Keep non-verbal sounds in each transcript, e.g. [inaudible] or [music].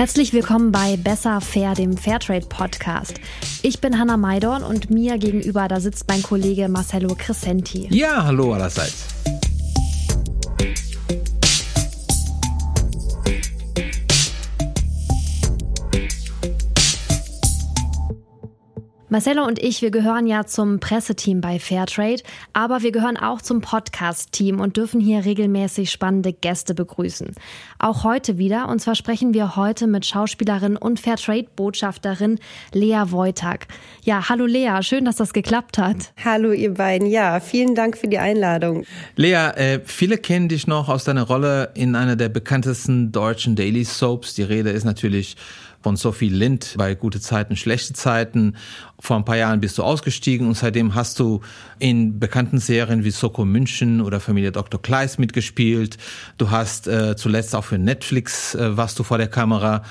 Herzlich willkommen bei Besser Fair, dem Fairtrade Podcast. Ich bin Hanna Maidorn und mir gegenüber, da sitzt mein Kollege Marcello Crescenti. Ja, hallo allerseits. Marcelo und ich, wir gehören ja zum Presseteam bei Fairtrade, aber wir gehören auch zum Podcast-Team und dürfen hier regelmäßig spannende Gäste begrüßen. Auch heute wieder, und zwar sprechen wir heute mit Schauspielerin und Fairtrade-Botschafterin Lea Wojtak. Ja, hallo Lea, schön, dass das geklappt hat. Hallo ihr beiden, ja, vielen Dank für die Einladung. Lea, äh, viele kennen dich noch aus deiner Rolle in einer der bekanntesten deutschen Daily Soaps. Die Rede ist natürlich von Sophie Lind bei Gute Zeiten, Schlechte Zeiten. Vor ein paar Jahren bist du ausgestiegen und seitdem hast du in bekannten Serien wie Soko München oder Familie Dr. Kleist mitgespielt. Du hast äh, zuletzt auch für Netflix äh, warst du vor der Kamera.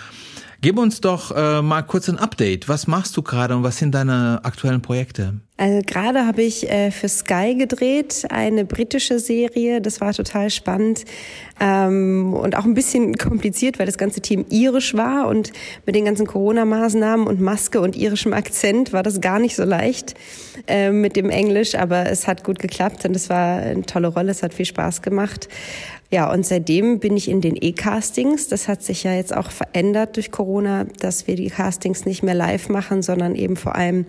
Gib uns doch äh, mal kurz ein Update. Was machst du gerade und was sind deine aktuellen Projekte? Also gerade habe ich äh, für Sky gedreht, eine britische Serie. Das war total spannend ähm, und auch ein bisschen kompliziert, weil das ganze Team irisch war und mit den ganzen Corona-Maßnahmen und Maske und irischem Akzent war das gar nicht so leicht äh, mit dem Englisch, aber es hat gut geklappt und es war eine tolle Rolle. Es hat viel Spaß gemacht. Ja, und seitdem bin ich in den E-Castings. Das hat sich ja jetzt auch verändert durch Corona, dass wir die Castings nicht mehr live machen, sondern eben vor allem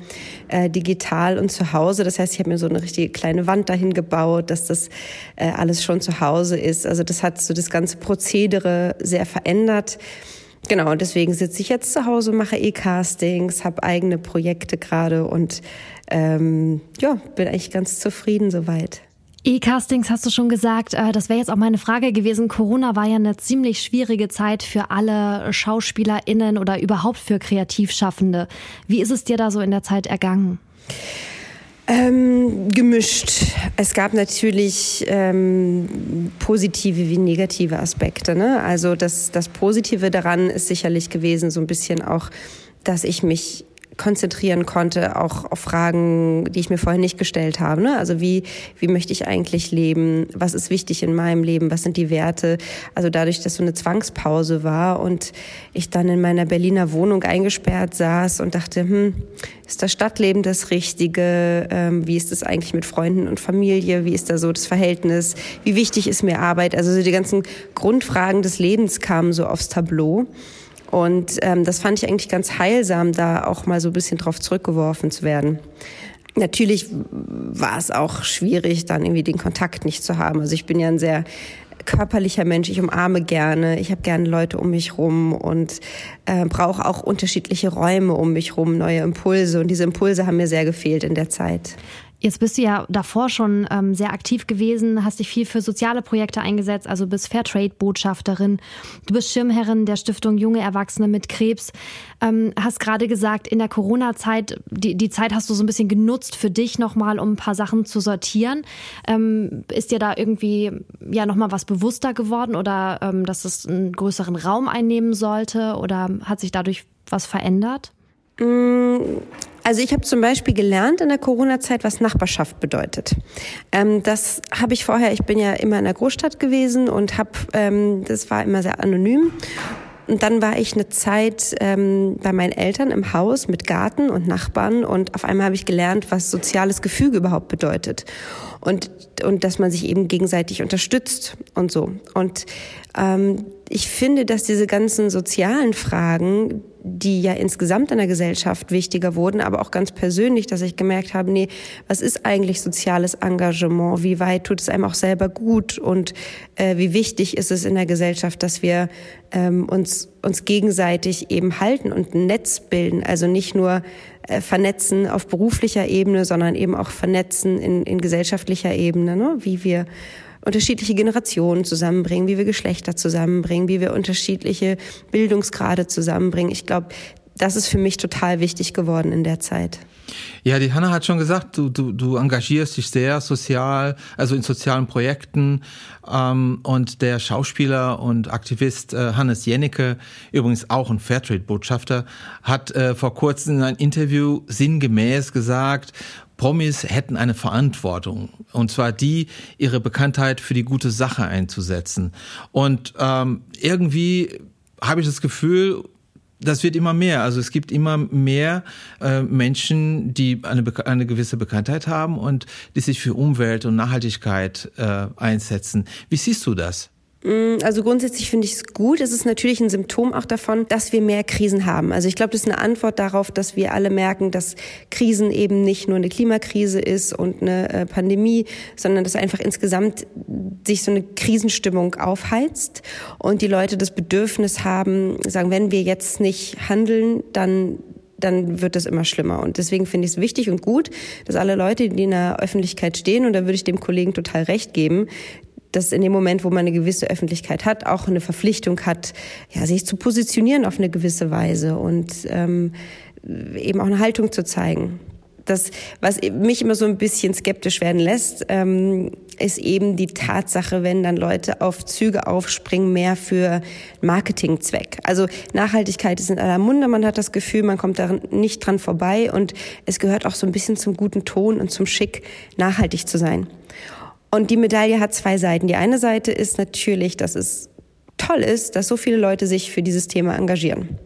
äh, digital und zu Hause. Das heißt, ich habe mir so eine richtige kleine Wand dahin gebaut, dass das äh, alles schon zu Hause ist. Also das hat so das ganze Prozedere sehr verändert. Genau, und deswegen sitze ich jetzt zu Hause, mache E-Castings, habe eigene Projekte gerade und ähm, ja, bin eigentlich ganz zufrieden soweit. E-Castings hast du schon gesagt, äh, das wäre jetzt auch meine Frage gewesen. Corona war ja eine ziemlich schwierige Zeit für alle SchauspielerInnen oder überhaupt für Kreativschaffende. Wie ist es dir da so in der Zeit ergangen? Ähm, gemischt. Es gab natürlich ähm, positive wie negative Aspekte. Ne? Also das, das Positive daran ist sicherlich gewesen, so ein bisschen auch, dass ich mich konzentrieren konnte, auch auf Fragen, die ich mir vorher nicht gestellt habe. Ne? Also wie, wie möchte ich eigentlich leben? Was ist wichtig in meinem Leben? Was sind die Werte? Also dadurch, dass so eine Zwangspause war und ich dann in meiner Berliner Wohnung eingesperrt saß und dachte, hm, ist das Stadtleben das Richtige? Ähm, wie ist es eigentlich mit Freunden und Familie? Wie ist da so das Verhältnis? Wie wichtig ist mir Arbeit? Also so die ganzen Grundfragen des Lebens kamen so aufs Tableau. Und ähm, das fand ich eigentlich ganz heilsam, da auch mal so ein bisschen drauf zurückgeworfen zu werden. Natürlich war es auch schwierig, dann irgendwie den Kontakt nicht zu haben. Also ich bin ja ein sehr körperlicher Mensch, ich umarme gerne, ich habe gerne Leute um mich rum und äh, brauche auch unterschiedliche Räume um mich rum, neue Impulse. Und diese Impulse haben mir sehr gefehlt in der Zeit. Jetzt bist du ja davor schon ähm, sehr aktiv gewesen, hast dich viel für soziale Projekte eingesetzt, also bist Fairtrade-Botschafterin. Du bist Schirmherrin der Stiftung Junge Erwachsene mit Krebs. Ähm, hast gerade gesagt, in der Corona-Zeit, die, die Zeit hast du so ein bisschen genutzt für dich nochmal, um ein paar Sachen zu sortieren. Ähm, ist dir da irgendwie ja nochmal was bewusster geworden oder ähm, dass es einen größeren Raum einnehmen sollte oder hat sich dadurch was verändert? Mm, also ich habe zum Beispiel gelernt in der Corona-Zeit, was Nachbarschaft bedeutet. Ähm, das habe ich vorher, ich bin ja immer in der Großstadt gewesen und habe, ähm, das war immer sehr anonym. Und dann war ich eine Zeit ähm, bei meinen Eltern im Haus mit Garten und Nachbarn und auf einmal habe ich gelernt, was soziales Gefüge überhaupt bedeutet und und dass man sich eben gegenseitig unterstützt und so. Und ähm, ich finde, dass diese ganzen sozialen Fragen, die ja insgesamt in der Gesellschaft wichtiger wurden, aber auch ganz persönlich, dass ich gemerkt habe, nee, was ist eigentlich soziales Engagement? Wie weit tut es einem auch selber gut? Und äh, wie wichtig ist es in der Gesellschaft, dass wir ähm, uns, uns gegenseitig eben halten und ein Netz bilden? Also nicht nur äh, vernetzen auf beruflicher Ebene, sondern eben auch vernetzen in, in gesellschaftlicher Ebene, ne? wie wir unterschiedliche Generationen zusammenbringen, wie wir Geschlechter zusammenbringen, wie wir unterschiedliche Bildungsgrade zusammenbringen. Ich glaube, das ist für mich total wichtig geworden in der Zeit. Ja, die Hanna hat schon gesagt, du, du, du engagierst dich sehr sozial, also in sozialen Projekten. Ähm, und der Schauspieler und Aktivist äh, Hannes Jennecke, übrigens auch ein Fairtrade-Botschafter, hat äh, vor kurzem in einem Interview sinngemäß gesagt, Promis hätten eine Verantwortung, und zwar die, ihre Bekanntheit für die gute Sache einzusetzen. Und ähm, irgendwie habe ich das Gefühl, das wird immer mehr. Also es gibt immer mehr äh, Menschen, die eine, eine gewisse Bekanntheit haben und die sich für Umwelt und Nachhaltigkeit äh, einsetzen. Wie siehst du das? Mm, also grundsätzlich finde ich es gut. Es ist natürlich ein Symptom auch davon, dass wir mehr Krisen haben. Also ich glaube, das ist eine Antwort darauf, dass wir alle merken, dass Krisen eben nicht nur eine Klimakrise ist und eine äh, Pandemie, sondern dass einfach insgesamt sich so eine Krisenstimmung aufheizt und die Leute das Bedürfnis haben, sagen, wenn wir jetzt nicht handeln, dann dann wird das immer schlimmer. Und deswegen finde ich es wichtig und gut, dass alle Leute, die in der Öffentlichkeit stehen, und da würde ich dem Kollegen total recht geben, dass in dem Moment, wo man eine gewisse Öffentlichkeit hat, auch eine Verpflichtung hat, ja, sich zu positionieren auf eine gewisse Weise und ähm, eben auch eine Haltung zu zeigen. Das, was mich immer so ein bisschen skeptisch werden lässt, ähm, ist eben die Tatsache, wenn dann Leute auf Züge aufspringen, mehr für Marketingzweck. Also Nachhaltigkeit ist in aller Munde, man hat das Gefühl, man kommt da nicht dran vorbei und es gehört auch so ein bisschen zum guten Ton und zum Schick, nachhaltig zu sein. Und die Medaille hat zwei Seiten. Die eine Seite ist natürlich, dass es toll ist, dass so viele Leute sich für dieses Thema engagieren.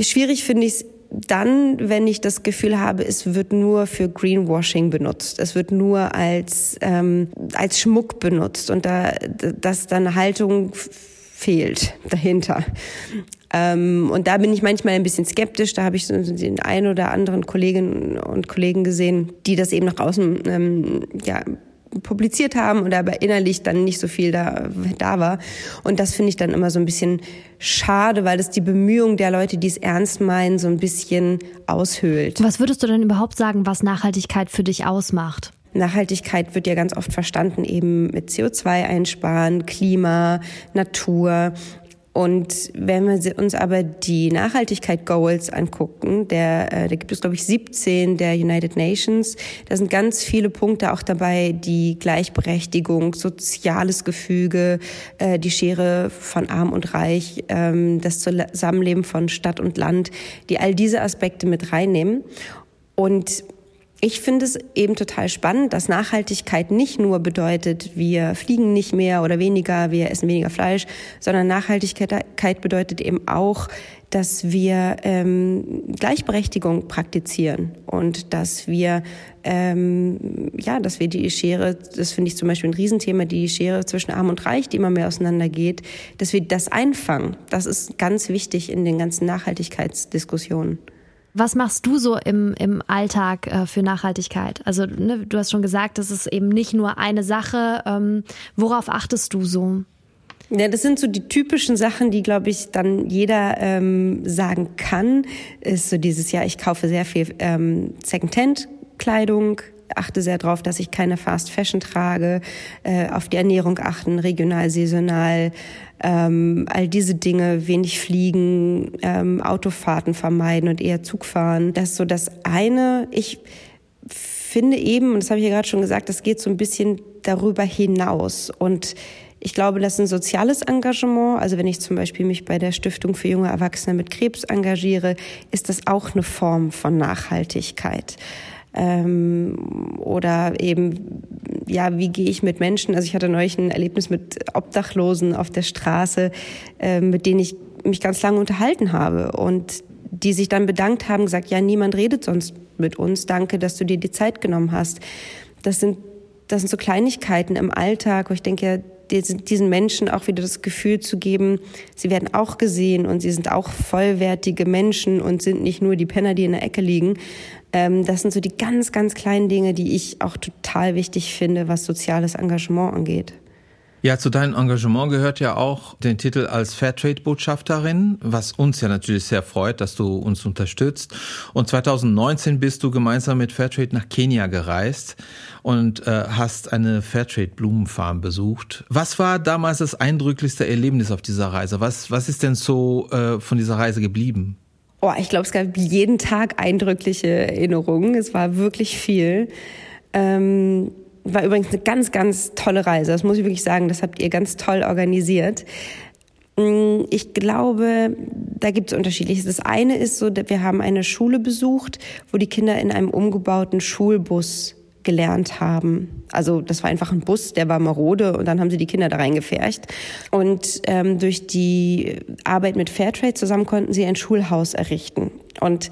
Schwierig finde ich es dann, wenn ich das Gefühl habe, es wird nur für Greenwashing benutzt, es wird nur als, ähm, als Schmuck benutzt und da, dass dann Haltung fehlt dahinter. Ähm, und da bin ich manchmal ein bisschen skeptisch. Da habe ich den einen oder anderen Kolleginnen und Kollegen gesehen, die das eben nach außen ähm, ja, publiziert haben und aber innerlich dann nicht so viel da, da war. Und das finde ich dann immer so ein bisschen schade, weil das die Bemühungen der Leute, die es ernst meinen, so ein bisschen aushöhlt. Was würdest du denn überhaupt sagen, was Nachhaltigkeit für dich ausmacht? Nachhaltigkeit wird ja ganz oft verstanden eben mit CO2 einsparen, Klima, Natur. Und wenn wir uns aber die Nachhaltigkeit Goals angucken, der, äh, da gibt es glaube ich 17 der United Nations, da sind ganz viele Punkte auch dabei, die Gleichberechtigung, soziales Gefüge, äh, die Schere von Arm und Reich, ähm, das Zusammenleben von Stadt und Land, die all diese Aspekte mit reinnehmen. Und ich finde es eben total spannend, dass Nachhaltigkeit nicht nur bedeutet, wir fliegen nicht mehr oder weniger, wir essen weniger Fleisch, sondern Nachhaltigkeit bedeutet eben auch, dass wir ähm, Gleichberechtigung praktizieren und dass wir ähm, ja, dass wir die Schere, das finde ich zum Beispiel ein Riesenthema, die Schere zwischen Arm und Reich, die immer mehr auseinandergeht, dass wir das einfangen. Das ist ganz wichtig in den ganzen Nachhaltigkeitsdiskussionen. Was machst du so im, im Alltag äh, für Nachhaltigkeit? Also ne, du hast schon gesagt, das ist eben nicht nur eine Sache. Ähm, worauf achtest du so? Ja, das sind so die typischen Sachen, die, glaube ich, dann jeder ähm, sagen kann. Ist so dieses Jahr, ich kaufe sehr viel ähm, Secondhand-Kleidung, achte sehr darauf, dass ich keine Fast Fashion trage, äh, auf die Ernährung achten, regional, saisonal, ähm, all diese Dinge, wenig fliegen, ähm, Autofahrten vermeiden und eher Zug fahren. Das ist so das eine. Ich finde eben, und das habe ich ja gerade schon gesagt, das geht so ein bisschen darüber hinaus und ich glaube, das ist ein soziales Engagement. Also wenn ich zum Beispiel mich bei der Stiftung für junge Erwachsene mit Krebs engagiere, ist das auch eine Form von Nachhaltigkeit ähm, oder eben ja, wie gehe ich mit Menschen? Also ich hatte neulich ein Erlebnis mit Obdachlosen auf der Straße, äh, mit denen ich mich ganz lange unterhalten habe und die sich dann bedankt haben, gesagt, ja, niemand redet sonst mit uns. Danke, dass du dir die Zeit genommen hast. Das sind das sind so Kleinigkeiten im Alltag, wo ich denke, diesen Menschen auch wieder das Gefühl zu geben, sie werden auch gesehen und sie sind auch vollwertige Menschen und sind nicht nur die Penner, die in der Ecke liegen. Ähm, das sind so die ganz, ganz kleinen Dinge, die ich auch total wichtig finde, was soziales Engagement angeht. Ja, zu deinem Engagement gehört ja auch den Titel als Fairtrade-Botschafterin, was uns ja natürlich sehr freut, dass du uns unterstützt. Und 2019 bist du gemeinsam mit Fairtrade nach Kenia gereist und äh, hast eine Fairtrade-Blumenfarm besucht. Was war damals das eindrücklichste Erlebnis auf dieser Reise? Was, was ist denn so äh, von dieser Reise geblieben? Oh, ich glaube, es gab jeden Tag eindrückliche Erinnerungen. Es war wirklich viel. Ähm war übrigens eine ganz, ganz tolle Reise. Das muss ich wirklich sagen. Das habt ihr ganz toll organisiert. Mm, ich glaube, da gibt es unterschiedliches. Das eine ist so, wir haben eine Schule besucht, wo die Kinder in einem umgebauten Schulbus gelernt haben. Also das war einfach ein Bus, der war marode und dann haben sie die Kinder da reingefercht. Und ähm, durch die Arbeit mit Fairtrade zusammen konnten sie ein Schulhaus errichten. Und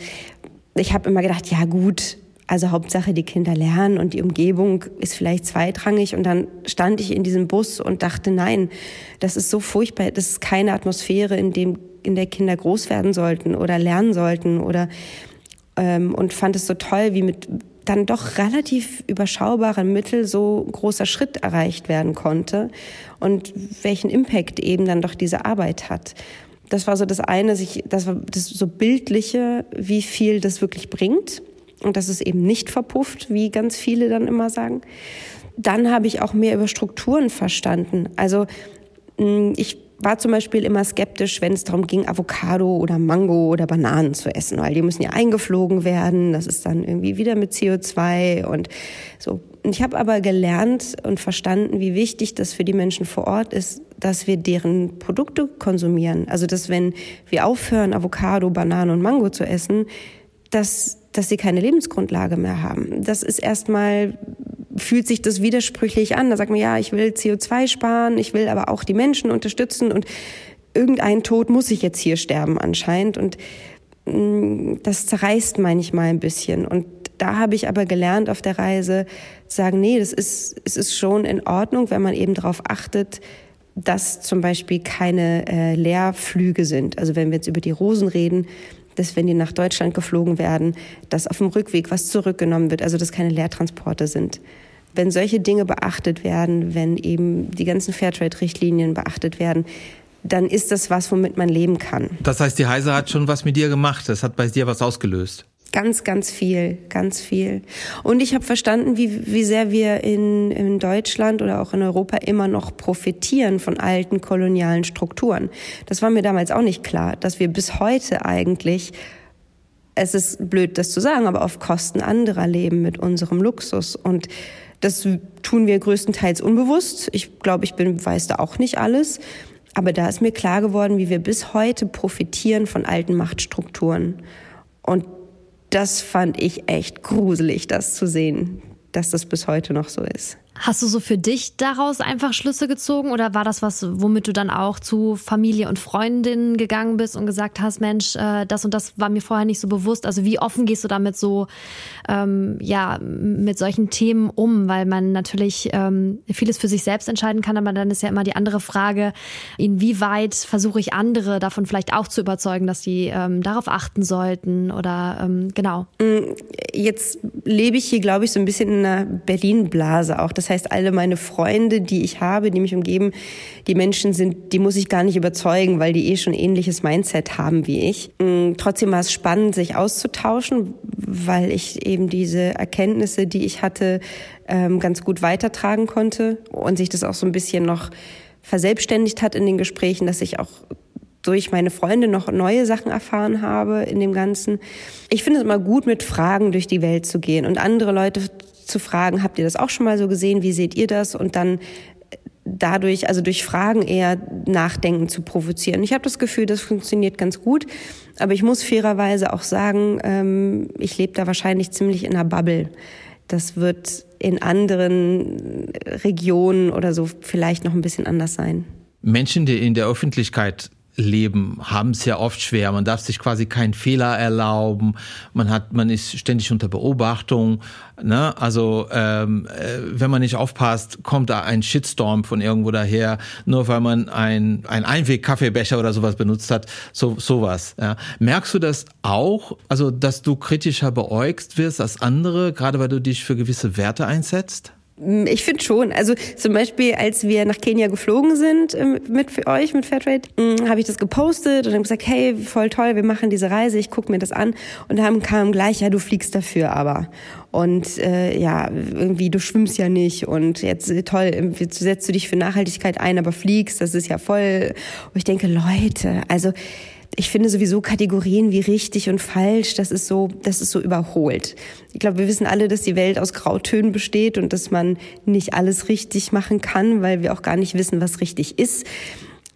ich habe immer gedacht, ja gut, also Hauptsache die Kinder lernen und die Umgebung ist vielleicht zweitrangig. Und dann stand ich in diesem Bus und dachte, nein, das ist so furchtbar, das ist keine Atmosphäre, in dem in der Kinder groß werden sollten oder lernen sollten oder ähm, und fand es so toll, wie mit dann doch relativ überschaubaren Mittel so großer Schritt erreicht werden konnte und welchen Impact eben dann doch diese Arbeit hat. Das war so das eine, sich, das war das so bildliche, wie viel das wirklich bringt und dass es eben nicht verpufft, wie ganz viele dann immer sagen. Dann habe ich auch mehr über Strukturen verstanden. Also ich war zum Beispiel immer skeptisch, wenn es darum ging, Avocado oder Mango oder Bananen zu essen, weil die müssen ja eingeflogen werden. Das ist dann irgendwie wieder mit CO2 und so. Ich habe aber gelernt und verstanden, wie wichtig das für die Menschen vor Ort ist, dass wir deren Produkte konsumieren. Also dass wenn wir aufhören, Avocado, Bananen und Mango zu essen, dass dass sie keine Lebensgrundlage mehr haben. Das ist erstmal fühlt sich das widersprüchlich an. Da sagt man, ja, ich will CO2 sparen, ich will aber auch die Menschen unterstützen und irgendein Tod muss ich jetzt hier sterben anscheinend. Und mm, das zerreißt manchmal ein bisschen. Und da habe ich aber gelernt auf der Reise, sagen, nee, das ist, es ist schon in Ordnung, wenn man eben darauf achtet, dass zum Beispiel keine äh, Leerflüge sind. Also wenn wir jetzt über die Rosen reden, dass wenn die nach Deutschland geflogen werden, dass auf dem Rückweg was zurückgenommen wird, also dass keine Leertransporte sind. Wenn solche Dinge beachtet werden, wenn eben die ganzen Fairtrade-Richtlinien beachtet werden, dann ist das was, womit man leben kann. Das heißt, die Heise hat schon was mit dir gemacht. Das hat bei dir was ausgelöst. Ganz, ganz viel, ganz viel. Und ich habe verstanden, wie, wie sehr wir in, in Deutschland oder auch in Europa immer noch profitieren von alten kolonialen Strukturen. Das war mir damals auch nicht klar, dass wir bis heute eigentlich, es ist blöd, das zu sagen, aber auf Kosten anderer leben mit unserem Luxus. Und das tun wir größtenteils unbewusst. Ich glaube, ich bin, weiß da auch nicht alles. Aber da ist mir klar geworden, wie wir bis heute profitieren von alten Machtstrukturen. Und das fand ich echt gruselig, das zu sehen, dass das bis heute noch so ist. Hast du so für dich daraus einfach Schlüsse gezogen oder war das was, womit du dann auch zu Familie und Freundinnen gegangen bist und gesagt hast, Mensch, äh, das und das war mir vorher nicht so bewusst? Also wie offen gehst du damit so, ähm, ja, mit solchen Themen um? Weil man natürlich ähm, vieles für sich selbst entscheiden kann, aber dann ist ja immer die andere Frage, inwieweit versuche ich andere davon vielleicht auch zu überzeugen, dass die ähm, darauf achten sollten oder ähm, genau. Mm, jetzt lebe ich hier, glaube ich, so ein bisschen in einer Berlin-Blase auch. Das heißt, alle meine Freunde, die ich habe, die mich umgeben, die Menschen sind, die muss ich gar nicht überzeugen, weil die eh schon ähnliches Mindset haben wie ich. Mm, trotzdem war es spannend, sich auszutauschen, weil ich eben diese Erkenntnisse, die ich hatte, ähm, ganz gut weitertragen konnte und sich das auch so ein bisschen noch verselbstständigt hat in den Gesprächen, dass ich auch durch meine Freunde noch neue Sachen erfahren habe in dem Ganzen. Ich finde es immer gut, mit Fragen durch die Welt zu gehen und andere Leute zu fragen, habt ihr das auch schon mal so gesehen? Wie seht ihr das? Und dann dadurch, also durch Fragen eher Nachdenken zu provozieren. Ich habe das Gefühl, das funktioniert ganz gut, aber ich muss fairerweise auch sagen, ähm, ich lebe da wahrscheinlich ziemlich in einer Bubble. Das wird in anderen Regionen oder so vielleicht noch ein bisschen anders sein. Menschen, die in der Öffentlichkeit leben, haben es ja oft schwer. Man darf sich quasi keinen Fehler erlauben. Man hat, man ist ständig unter Beobachtung. Ne? Also ähm, äh, wenn man nicht aufpasst, kommt da ein Shitstorm von irgendwo daher, nur weil man ein, ein Einweg-Kaffeebecher oder sowas benutzt hat. So sowas. Ja. Merkst du das auch? Also dass du kritischer beäugst wirst als andere, gerade weil du dich für gewisse Werte einsetzt? Mm, ich finde schon. Also zum Beispiel, als wir nach Kenia geflogen sind ähm, mit euch, mit Fairtrade, mm, habe ich das gepostet und habe gesagt, hey, voll toll, wir machen diese Reise, ich gucke mir das an. Und dann kam gleich, ja, du fliegst dafür aber. Und äh, ja, irgendwie, du schwimmst ja nicht und jetzt äh, toll, jetzt setzt du dich für Nachhaltigkeit ein, aber fliegst, das ist ja voll. Und ich denke, Leute, also ich finde sowieso Kategorien wie richtig und falsch, das ist so, das ist so überholt. Ich glaube, wir wissen alle, dass die Welt aus Grautönen besteht und dass man nicht alles richtig machen kann, weil wir auch gar nicht wissen, was richtig ist.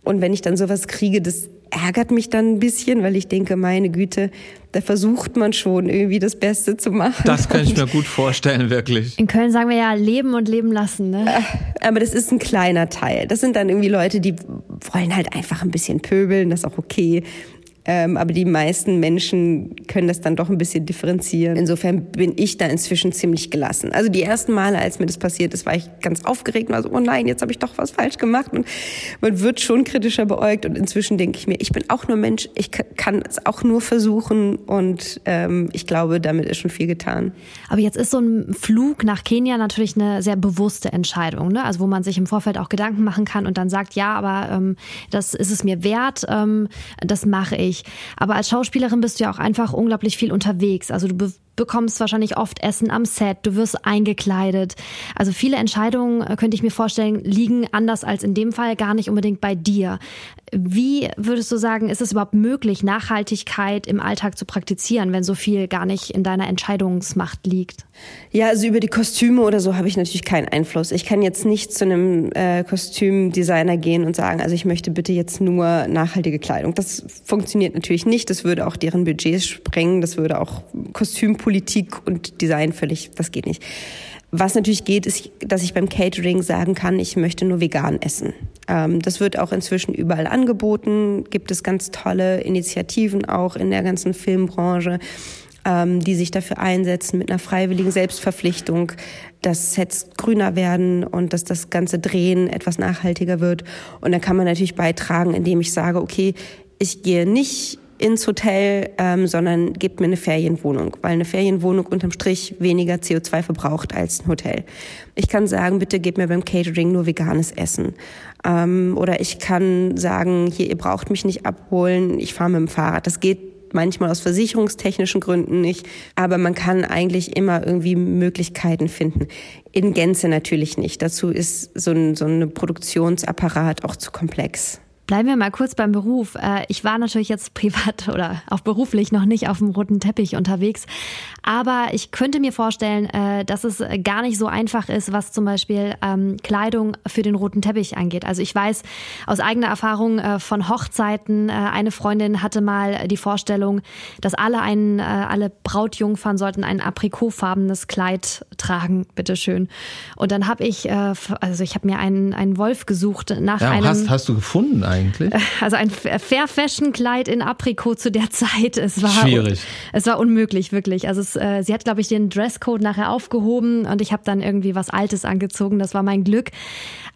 Und wenn ich dann sowas kriege, das ärgert mich dann ein bisschen, weil ich denke, meine Güte, da versucht man schon irgendwie das Beste zu machen. Das kann ich mir [laughs] gut vorstellen, wirklich. In Köln sagen wir ja leben und leben lassen, ne? Äh, aber das ist ein kleiner Teil. Das sind dann irgendwie Leute, die wollen halt einfach ein bisschen pöbeln, das ist auch okay. Ähm, aber die meisten Menschen können das dann doch ein bisschen differenzieren. Insofern bin ich da inzwischen ziemlich gelassen. Also die ersten Male, als mir das passiert ist, war ich ganz aufgeregt und war so, oh nein, jetzt habe ich doch was falsch gemacht. Und man wird schon kritischer beäugt. Und inzwischen denke ich mir, ich bin auch nur Mensch, ich kann es auch nur versuchen. Und ähm, ich glaube, damit ist schon viel getan. Aber jetzt ist so ein Flug nach Kenia natürlich eine sehr bewusste Entscheidung, ne? Also wo man sich im Vorfeld auch Gedanken machen kann und dann sagt, ja, aber ähm, das ist es mir wert, ähm, das mache ich Aber als Schauspielerin bist du ja auch einfach unglaublich viel unterwegs. Also du bekommst wahrscheinlich oft Essen am Set, du wirst eingekleidet. Also viele Entscheidungen, äh, könnte ich mir vorstellen, liegen anders als in dem Fall gar nicht unbedingt bei dir. Wie würdest du sagen, ist es überhaupt möglich, Nachhaltigkeit im Alltag zu praktizieren, wenn so viel gar nicht in deiner Entscheidungsmacht liegt? Ja, also über die Kostüme oder so habe ich natürlich keinen Einfluss. Ich kann jetzt nicht zu einem äh, Kostümdesigner gehen und sagen, also ich möchte bitte jetzt nur nachhaltige Kleidung. Das funktioniert natürlich nicht. Das würde auch deren Budgets sprengen. Das würde auch Kostüm Politik und Design völlig, das geht nicht. Was natürlich geht, ist, dass ich beim Catering sagen kann, ich möchte nur vegan essen. Ähm, das wird auch inzwischen überall angeboten. Gibt es ganz tolle Initiativen auch in der ganzen Filmbranche, ähm, die sich dafür einsetzen mit einer freiwilligen Selbstverpflichtung, dass Sets grüner werden und dass das ganze Drehen etwas nachhaltiger wird. Und da kann man natürlich beitragen, indem ich sage, okay, ich gehe nicht ins Hotel, ähm, sondern gebt mir eine Ferienwohnung, weil eine Ferienwohnung unterm Strich weniger CO2 verbraucht als ein Hotel. Ich kann sagen, bitte gebt mir beim Catering nur veganes Essen. Ähm, oder ich kann sagen, hier, ihr braucht mich nicht abholen, ich fahre mit dem Fahrrad. Das geht manchmal aus versicherungstechnischen Gründen nicht, aber man kann eigentlich immer irgendwie Möglichkeiten finden. In Gänze natürlich nicht. Dazu ist so ein, so ein Produktionsapparat auch zu komplex. Bleiben wir mal kurz beim Beruf. Äh, ich war natürlich jetzt privat [laughs] oder auch beruflich noch nicht auf dem roten Teppich unterwegs, aber ich könnte mir vorstellen, äh, dass es gar nicht so einfach ist, was zum Beispiel ähm, Kleidung für den roten Teppich angeht. Also ich weiß aus eigener Erfahrung äh, von Hochzeiten, eine Freundin hatte mal die Vorstellung, dass alle einen, alle Brautjungfern sollten ein aprikotfarbenes Kleid tragen, bitteschön. Und dann habe ich, also ich habe mir einen, einen Wolf gesucht nach ja, einem. Hast, hast du gefunden? Eigentlich? Also ein Fair Fashion Kleid in Aprikot zu der Zeit. Es war schwierig. Es war unmöglich wirklich. Also es, äh, sie hat glaube ich den Dresscode nachher aufgehoben und ich habe dann irgendwie was Altes angezogen. Das war mein Glück.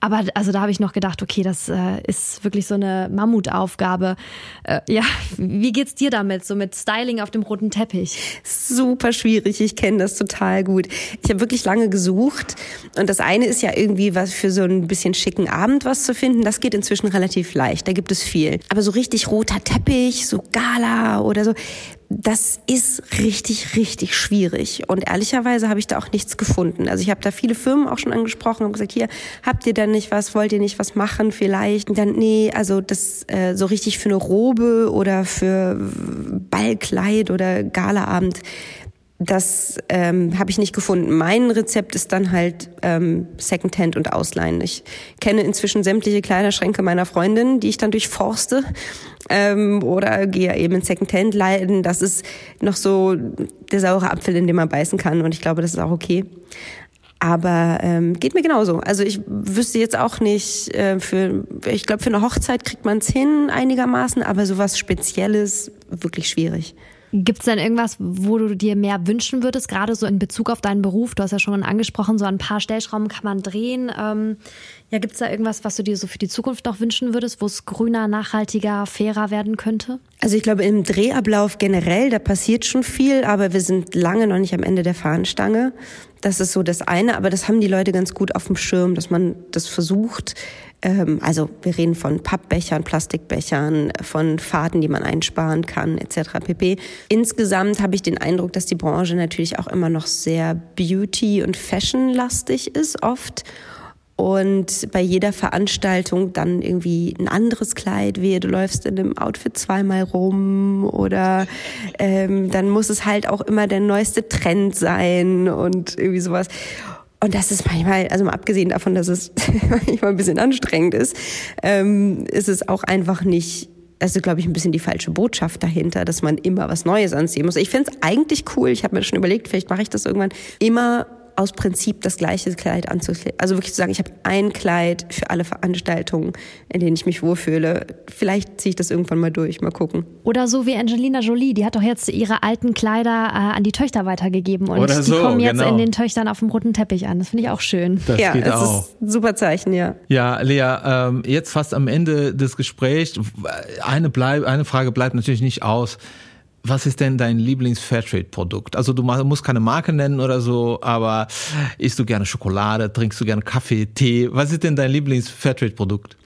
Aber also da habe ich noch gedacht, okay, das äh, ist wirklich so eine Mammutaufgabe. Äh, ja, wie geht's dir damit, so mit Styling auf dem roten Teppich? Super schwierig, ich kenne das total gut. Ich habe wirklich lange gesucht und das eine ist ja irgendwie was für so ein bisschen schicken Abend was zu finden. Das geht inzwischen relativ leicht, da gibt es viel. Aber so richtig roter Teppich, so Gala oder so, das ist richtig, richtig schwierig. Und ehrlicherweise habe ich da auch nichts gefunden. Also ich habe da viele Firmen auch schon angesprochen und gesagt, hier, habt ihr denn nicht was, wollt ihr nicht was machen vielleicht? Und dann, nee, also das äh, so richtig für eine Robe oder für Ballkleid oder Galaabend, das ähm, habe ich nicht gefunden. Mein Rezept ist dann halt ähm, Secondhand und Ausleihen. Ich kenne inzwischen sämtliche Kleiderschränke meiner Freundin, die ich dann durchforste ähm, oder gehe eben in Secondhand leiden. Das ist noch so der saure Apfel, in dem man beißen kann und ich glaube, das ist auch okay. Aber ähm, geht mir genauso. Also ich wüsste jetzt auch nicht, äh, für, ich glaube, für eine Hochzeit kriegt man es hin einigermaßen, aber sowas Spezielles wirklich schwierig. Gibt es denn irgendwas, wo du dir mehr wünschen würdest, gerade so in Bezug auf deinen Beruf? Du hast ja schon angesprochen, so ein paar Stellschrauben kann man drehen. Ähm, ja, gibt es da irgendwas, was du dir so für die Zukunft noch wünschen würdest, wo es grüner, nachhaltiger, fairer werden könnte? Also ich glaube, im Drehablauf generell, da passiert schon viel, aber wir sind lange noch nicht am Ende der Fahnenstange. Das ist so das eine, aber das haben die Leute ganz gut auf dem Schirm, dass man das versucht, also wir reden von Pappbechern, Plastikbechern, von Fahrten, die man einsparen kann, etc. pp. Insgesamt habe ich den Eindruck, dass die Branche natürlich auch immer noch sehr beauty- und fashionlastig ist oft und bei jeder Veranstaltung dann irgendwie ein anderes Kleid wehe, du läufst in einem Outfit zweimal rum oder ähm, dann muss es halt auch immer der neueste Trend sein und irgendwie sowas. Und das ist manchmal, also mal abgesehen davon, dass es [laughs] manchmal ein bisschen anstrengend ist, ähm, ist es auch einfach nicht also glaube ich, ein bisschen die falsche Botschaft dahinter, dass man immer was Neues anziehen muss. Ich finde es eigentlich cool. Ich habe mir schon überlegt, vielleicht mache ich das irgendwann immer aus Prinzip das gleiche Kleid anzukleben. Also wirklich zu sagen, ich habe ein Kleid für alle Veranstaltungen, in denen ich mich wohlfühle. Vielleicht ziehe ich das irgendwann mal durch, mal gucken. Oder so wie Angelina Jolie, die hat doch jetzt ihre alten Kleider äh, an die Töchter weitergegeben und Oder die so, kommen jetzt genau. in den Töchtern auf dem roten Teppich an. Das finde ich auch schön. Das ja, geht das auch. ist ein super Zeichen, ja. Ja, Lea, ähm, jetzt fast am Ende des Gesprächs. Eine, bleib, eine Frage bleibt natürlich nicht aus. Was ist denn dein Lieblings-Fairtrade-Produkt? Also du musst keine Marke nennen oder so, aber isst du gerne Schokolade, trinkst du gerne Kaffee, Tee? Was ist denn dein Lieblings-Fairtrade-Produkt?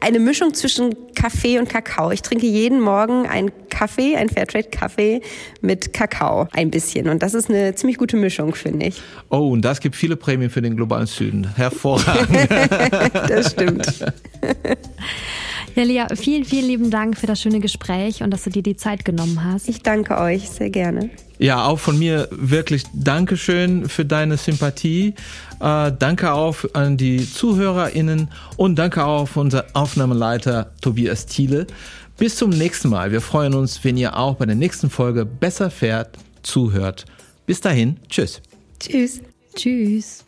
Eine Mischung zwischen Kaffee und Kakao. Ich trinke jeden Morgen einen Kaffee, einen Fairtrade-Kaffee mit Kakao. Ein bisschen. Und das ist eine ziemlich gute Mischung, finde ich. Oh, und das gibt viele Prämien für den globalen Süden. Hervorragend. [laughs] Das stimmt. [laughs] Ja, Lea, vielen, vielen lieben Dank für das schöne Gespräch und dass du dir die Zeit genommen hast. Ich danke euch sehr gerne. Ja, auch von mir wirklich Dankeschön für deine Sympathie. Äh, danke auch an die ZuhörerInnen und danke auch auf unser Aufnahmeleiter Tobias Thiele. Bis zum nächsten Mal. Wir freuen uns, wenn ihr auch bei der nächsten Folge besser fährt, zuhört. Bis dahin, tschüss. Tschüss. Tschüss.